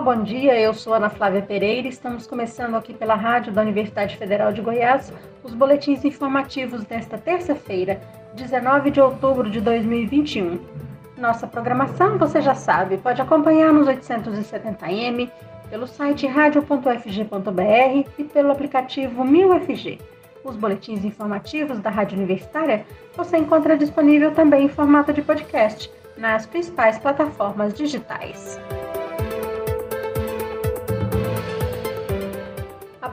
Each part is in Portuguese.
Olá, bom dia. Eu sou Ana Flávia Pereira. Estamos começando aqui pela Rádio da Universidade Federal de Goiás os boletins informativos desta terça-feira, 19 de outubro de 2021. Nossa programação, você já sabe, pode acompanhar nos 870m, pelo site radio.fg.br e pelo aplicativo 1000FG. Os boletins informativos da Rádio Universitária você encontra disponível também em formato de podcast nas principais plataformas digitais.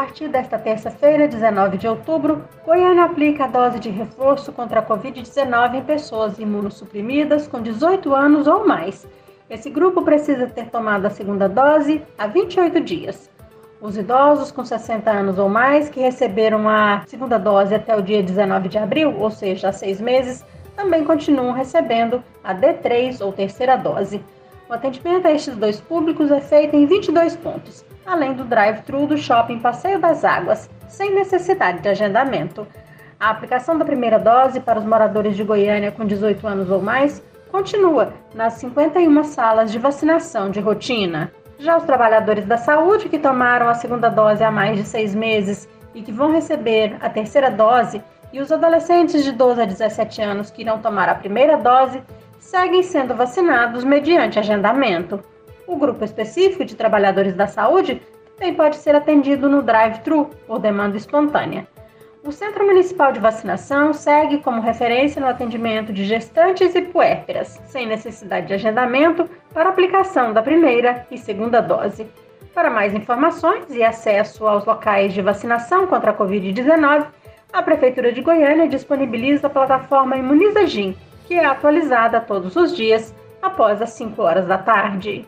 Partir desta terça-feira, 19 de outubro, Goiânia aplica a dose de reforço contra a Covid-19 em pessoas imunossuprimidas com 18 anos ou mais. Esse grupo precisa ter tomado a segunda dose há 28 dias. Os idosos com 60 anos ou mais que receberam a segunda dose até o dia 19 de abril, ou seja, há seis meses, também continuam recebendo a D3 ou terceira dose. O atendimento a estes dois públicos é feito em 22 pontos, além do drive-thru do shopping Passeio das Águas, sem necessidade de agendamento. A aplicação da primeira dose para os moradores de Goiânia com 18 anos ou mais continua nas 51 salas de vacinação de rotina. Já os trabalhadores da saúde que tomaram a segunda dose há mais de seis meses e que vão receber a terceira dose, e os adolescentes de 12 a 17 anos que irão tomar a primeira dose, seguem sendo vacinados mediante agendamento. O grupo específico de trabalhadores da saúde também pode ser atendido no drive-thru por demanda espontânea. O Centro Municipal de Vacinação segue como referência no atendimento de gestantes e puérperas, sem necessidade de agendamento, para aplicação da primeira e segunda dose. Para mais informações e acesso aos locais de vacinação contra a Covid-19, a Prefeitura de Goiânia disponibiliza a plataforma Imunizagim, que é atualizada todos os dias após as 5 horas da tarde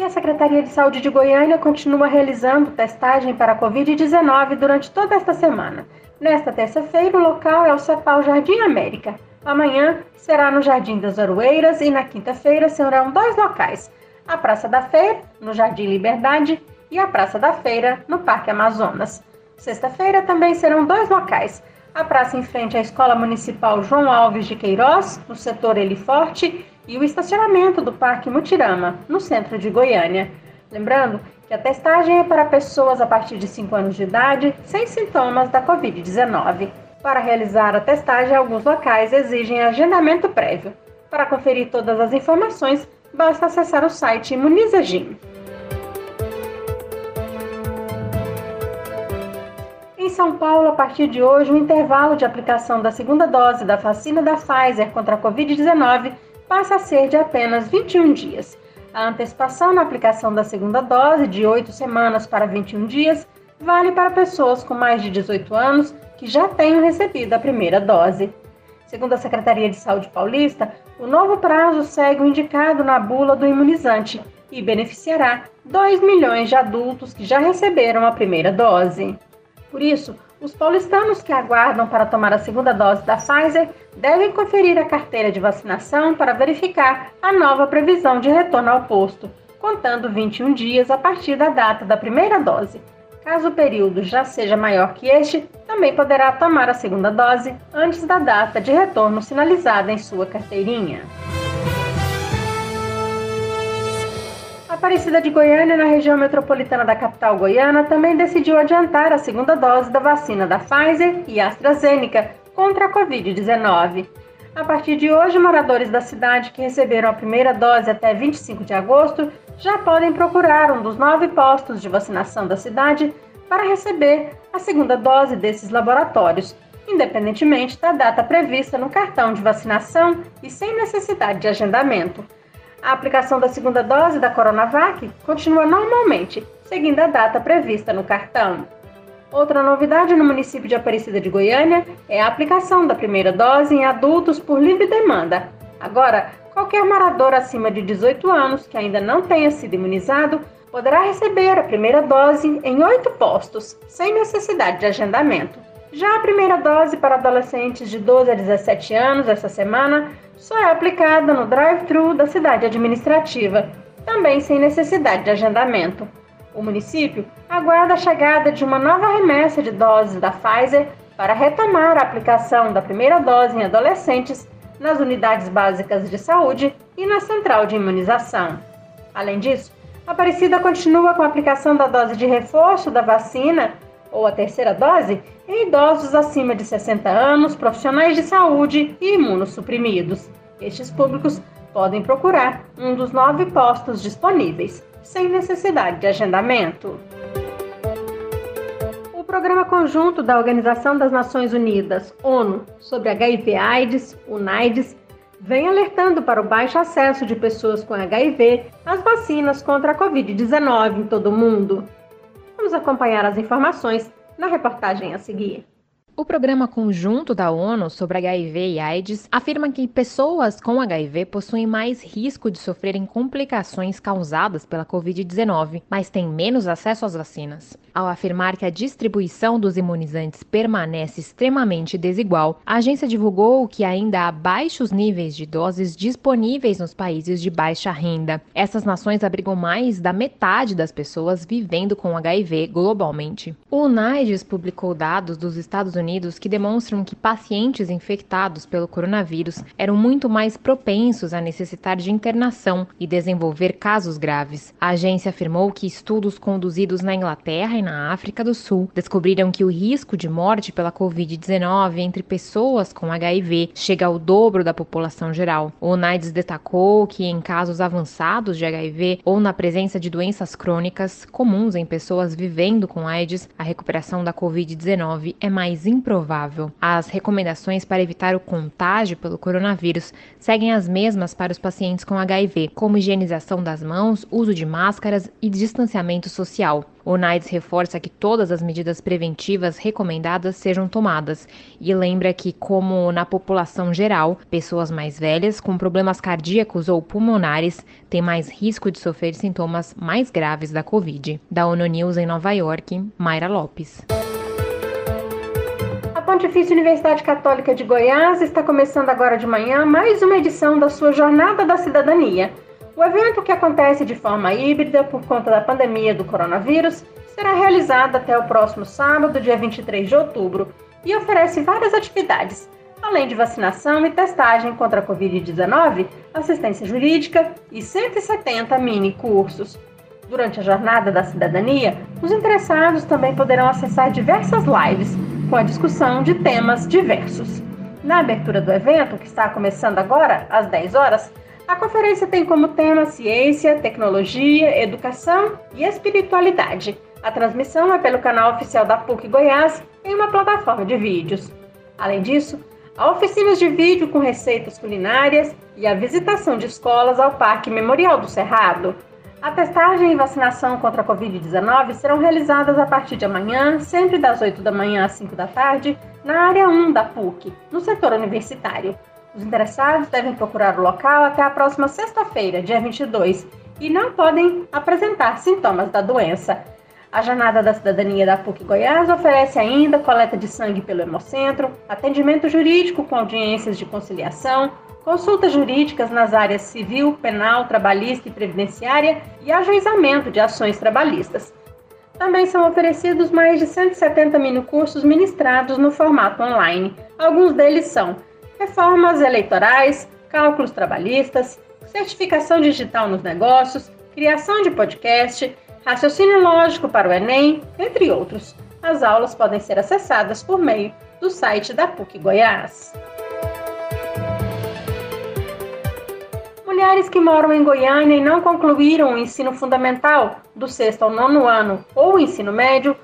a Secretaria de Saúde de Goiânia continua realizando testagem para a Covid-19 durante toda esta semana. Nesta terça-feira, o local é o CEPAL Jardim América. Amanhã será no Jardim das Aroeiras e na quinta-feira serão dois locais: a Praça da Feira, no Jardim Liberdade, e a Praça da Feira, no Parque Amazonas. Sexta-feira também serão dois locais: a praça em frente à Escola Municipal João Alves de Queiroz, no setor Eliforte, e o estacionamento do Parque Mutirama, no centro de Goiânia. Lembrando que a testagem é para pessoas a partir de 5 anos de idade sem sintomas da Covid-19. Para realizar a testagem, alguns locais exigem agendamento prévio. Para conferir todas as informações, basta acessar o site Imunizagim. Em São Paulo, a partir de hoje, o intervalo de aplicação da segunda dose da vacina da Pfizer contra a Covid-19 passa a ser de apenas 21 dias. A antecipação na aplicação da segunda dose, de 8 semanas para 21 dias, vale para pessoas com mais de 18 anos que já tenham recebido a primeira dose. Segundo a Secretaria de Saúde Paulista, o novo prazo segue o indicado na bula do imunizante e beneficiará 2 milhões de adultos que já receberam a primeira dose. Por isso, os paulistanos que aguardam para tomar a segunda dose da Pfizer devem conferir a carteira de vacinação para verificar a nova previsão de retorno ao posto, contando 21 dias a partir da data da primeira dose. Caso o período já seja maior que este, também poderá tomar a segunda dose antes da data de retorno sinalizada em sua carteirinha. Aparecida de Goiânia, na região metropolitana da capital goiana, também decidiu adiantar a segunda dose da vacina da Pfizer e AstraZeneca contra a Covid-19. A partir de hoje, moradores da cidade que receberam a primeira dose até 25 de agosto já podem procurar um dos nove postos de vacinação da cidade para receber a segunda dose desses laboratórios, independentemente da data prevista no cartão de vacinação e sem necessidade de agendamento. A aplicação da segunda dose da Coronavac continua normalmente, seguindo a data prevista no cartão. Outra novidade no município de Aparecida de Goiânia é a aplicação da primeira dose em adultos por livre demanda. Agora, qualquer morador acima de 18 anos que ainda não tenha sido imunizado poderá receber a primeira dose em oito postos, sem necessidade de agendamento. Já a primeira dose para adolescentes de 12 a 17 anos essa semana só é aplicada no drive-thru da cidade administrativa, também sem necessidade de agendamento. O município aguarda a chegada de uma nova remessa de doses da Pfizer para retomar a aplicação da primeira dose em adolescentes nas unidades básicas de saúde e na central de imunização. Além disso, Aparecida continua com a aplicação da dose de reforço da vacina, ou a terceira dose, em idosos acima de 60 anos, profissionais de saúde e imunossuprimidos. Estes públicos podem procurar um dos nove postos disponíveis, sem necessidade de agendamento. O Programa Conjunto da Organização das Nações Unidas, ONU, sobre HIV/AIDS, UNAIDS, vem alertando para o baixo acesso de pessoas com HIV às vacinas contra a Covid-19 em todo o mundo. Vamos acompanhar as informações na reportagem a seguir. O Programa Conjunto da ONU sobre HIV e AIDS afirma que pessoas com HIV possuem mais risco de sofrerem complicações causadas pela Covid-19, mas têm menos acesso às vacinas. Ao afirmar que a distribuição dos imunizantes permanece extremamente desigual, a agência divulgou que ainda há baixos níveis de doses disponíveis nos países de baixa renda. Essas nações abrigam mais da metade das pessoas vivendo com HIV globalmente. O UNAIDS publicou dados dos Estados Unidos Unidos que demonstram que pacientes infectados pelo coronavírus eram muito mais propensos a necessitar de internação e desenvolver casos graves. A agência afirmou que estudos conduzidos na Inglaterra e na África do Sul descobriram que o risco de morte pela Covid-19 entre pessoas com HIV chega ao dobro da população geral. O UNAIDS destacou que em casos avançados de HIV ou na presença de doenças crônicas comuns em pessoas vivendo com AIDS, a recuperação da Covid-19 é mais improvável. As recomendações para evitar o contágio pelo coronavírus seguem as mesmas para os pacientes com HIV, como higienização das mãos, uso de máscaras e distanciamento social. O NAIDS reforça que todas as medidas preventivas recomendadas sejam tomadas e lembra que, como na população geral, pessoas mais velhas com problemas cardíacos ou pulmonares têm mais risco de sofrer sintomas mais graves da Covid. Da ONU News em Nova York, Mayra Lopes. Pontifícia Universidade Católica de Goiás está começando agora de manhã mais uma edição da sua Jornada da Cidadania. O evento, que acontece de forma híbrida por conta da pandemia do coronavírus, será realizado até o próximo sábado, dia 23 de outubro, e oferece várias atividades, além de vacinação e testagem contra a Covid-19, assistência jurídica e 170 mini cursos. Durante a Jornada da Cidadania, os interessados também poderão acessar diversas lives com a discussão de temas diversos. Na abertura do evento, que está começando agora, às 10 horas, a conferência tem como tema ciência, tecnologia, educação e espiritualidade. A transmissão é pelo canal oficial da PUC Goiás em uma plataforma de vídeos. Além disso, há oficinas de vídeo com receitas culinárias e a visitação de escolas ao Parque Memorial do Cerrado, a testagem e vacinação contra a Covid-19 serão realizadas a partir de amanhã, sempre das 8 da manhã às 5 da tarde, na área 1 da PUC, no setor universitário. Os interessados devem procurar o local até a próxima sexta-feira, dia 22, e não podem apresentar sintomas da doença. A Jornada da Cidadania da PUC Goiás oferece ainda coleta de sangue pelo Hemocentro, atendimento jurídico com audiências de conciliação, consultas jurídicas nas áreas civil, penal, trabalhista e previdenciária e ajuizamento de ações trabalhistas. Também são oferecidos mais de 170 mini cursos ministrados no formato online. Alguns deles são reformas eleitorais, cálculos trabalhistas, certificação digital nos negócios, criação de podcast, raciocínio lógico para o Enem, entre outros. As aulas podem ser acessadas por meio do site da PUC Goiás. Mulheres que moram em Goiânia e não concluíram o ensino fundamental, do sexto ao nono ano, ou ensino médio,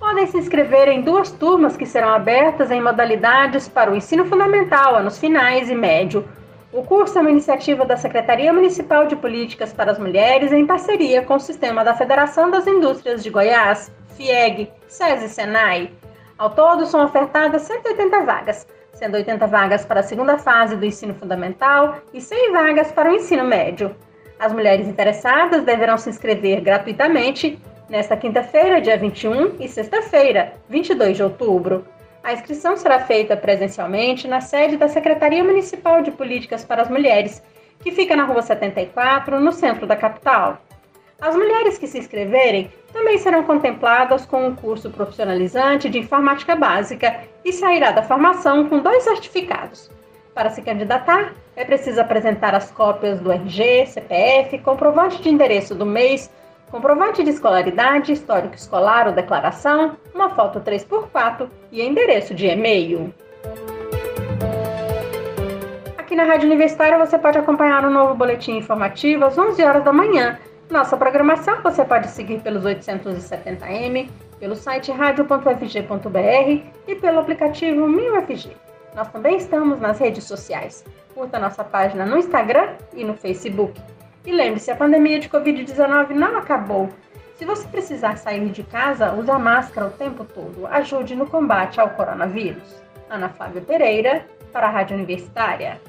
podem se inscrever em duas turmas que serão abertas em modalidades para o ensino fundamental, anos finais e médio. O curso é uma iniciativa da Secretaria Municipal de Políticas para as Mulheres em parceria com o sistema da Federação das Indústrias de Goiás, FIEG, SESI e SENAI. Ao todo, são ofertadas 180 vagas sendo 80 vagas para a segunda fase do ensino fundamental e 100 vagas para o ensino médio. As mulheres interessadas deverão se inscrever gratuitamente nesta quinta-feira, dia 21, e sexta-feira, 22 de outubro. A inscrição será feita presencialmente na sede da Secretaria Municipal de Políticas para as Mulheres, que fica na Rua 74, no centro da capital. As mulheres que se inscreverem também serão contempladas com um curso profissionalizante de informática básica e sairá da formação com dois certificados. Para se candidatar, é preciso apresentar as cópias do RG, CPF, comprovante de endereço do mês, comprovante de escolaridade, histórico escolar ou declaração, uma foto 3x4 e endereço de e-mail. Aqui na Rádio Universitária você pode acompanhar um novo boletim informativo às 11 horas da manhã. Nossa programação você pode seguir pelos 870m, pelo site radio.fg.br e pelo aplicativo 1000FG. Nós também estamos nas redes sociais. Curta nossa página no Instagram e no Facebook. E lembre-se, a pandemia de Covid-19 não acabou. Se você precisar sair de casa, use a máscara o tempo todo. Ajude no combate ao coronavírus. Ana Flávia Pereira, para a Rádio Universitária.